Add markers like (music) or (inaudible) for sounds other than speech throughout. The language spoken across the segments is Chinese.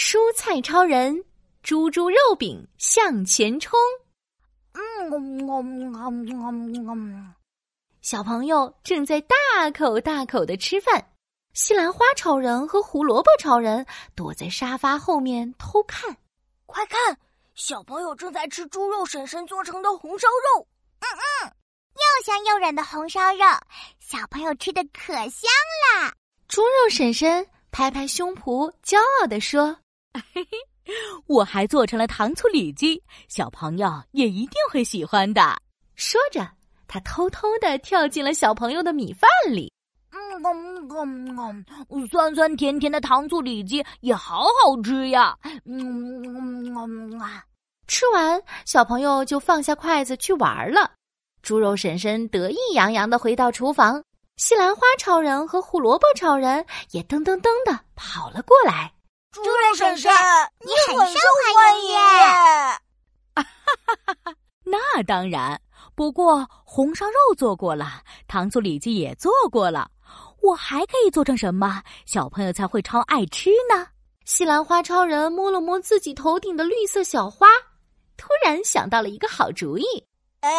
蔬菜超人猪猪肉饼向前冲。嗯，小朋友正在大口大口的吃饭，西兰花超人和胡萝卜超人躲在沙发后面偷看。快看，小朋友正在吃猪肉婶婶做成的红烧肉。嗯嗯，又香又软的红烧肉，小朋友吃的可香啦！猪肉婶婶拍拍胸脯，骄傲地说：“嘿嘿。”嘿 (laughs) 嘿我还做成了糖醋里脊，小朋友也一定会喜欢的。说着，他偷偷的跳进了小朋友的米饭里。嗯嗯嗯，酸酸甜甜的糖醋里脊也好好吃呀。嗯嗯嗯啊！吃完，小朋友就放下筷子去玩了。猪肉婶婶得意洋洋的回到厨房，西兰花超人和胡萝卜超人也噔噔噔的跑了过来。猪肉婶婶，你很受欢迎。哈哈哈哈那当然，不过红烧肉做过了，糖醋里脊也做过了，我还可以做成什么小朋友才会超爱吃呢？西兰花超人摸了摸自己头顶的绿色小花，突然想到了一个好主意。哎，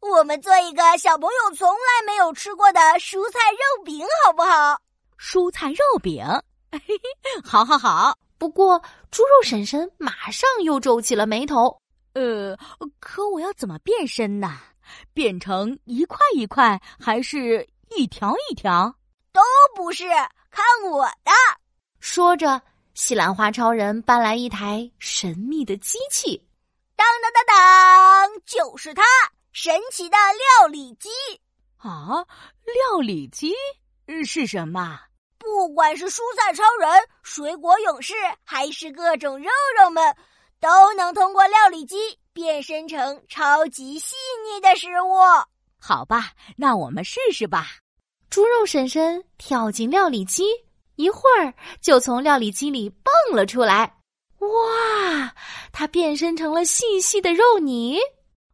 我们做一个小朋友从来没有吃过的蔬菜肉饼，好不好？蔬菜肉饼。嘿嘿，好，好，好。不过，猪肉婶婶马上又皱起了眉头。呃，可我要怎么变身呢？变成一块一块，还是一条一条？都不是，看我的！说着，西兰花超人搬来一台神秘的机器。当当当当，就是它，神奇的料理机。啊，料理机是什么？不管是蔬菜超人、水果勇士，还是各种肉肉们，都能通过料理机变身成超级细腻的食物。好吧，那我们试试吧。猪肉婶婶跳进料理机，一会儿就从料理机里蹦了出来。哇，它变身成了细细的肉泥。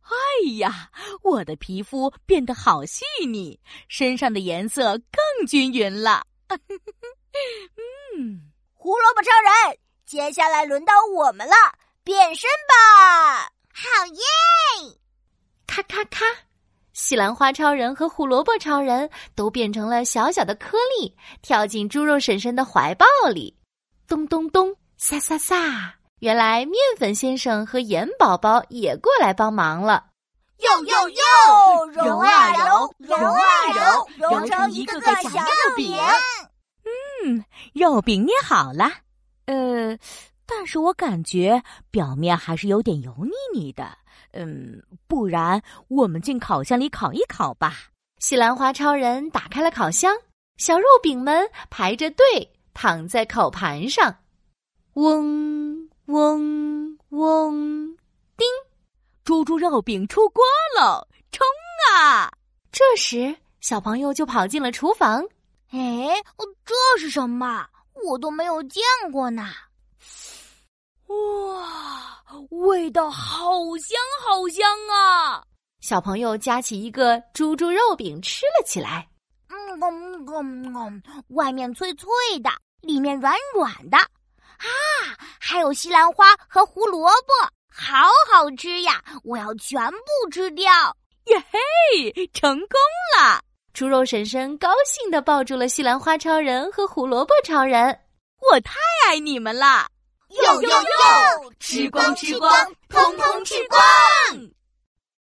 哎呀，我的皮肤变得好细腻，身上的颜色更均匀了。(laughs) (laughs) 嗯，胡萝卜超人，接下来轮到我们了，变身吧！好耶！咔咔咔，西兰花超人和胡萝卜超人都变成了小小的颗粒，跳进猪肉婶婶的怀抱里。咚咚咚，撒撒撒！原来面粉先生和盐宝宝也过来帮忙了。哟哟哟，揉啊揉，揉啊揉，揉成一个个小肉饼。嗯，肉饼捏好了，呃，但是我感觉表面还是有点油腻腻的。嗯，不然我们进烤箱里烤一烤吧。西兰花超人打开了烤箱，小肉饼们排着队躺在烤盘上，嗡嗡嗡，叮，猪猪肉饼出锅喽！冲啊！这时，小朋友就跑进了厨房。哎，这是什么？我都没有见过呢！哇，味道好香好香啊！小朋友夹起一个猪猪肉饼吃了起来。嗯嗯嗯嗯，外面脆脆的，里面软软的，啊，还有西兰花和胡萝卜，好好吃呀！我要全部吃掉！耶嘿，成功了！猪肉婶婶高兴地抱住了西兰花超人和胡萝卜超人，我太爱你们了！哟哟哟，吃光吃光，通通吃光！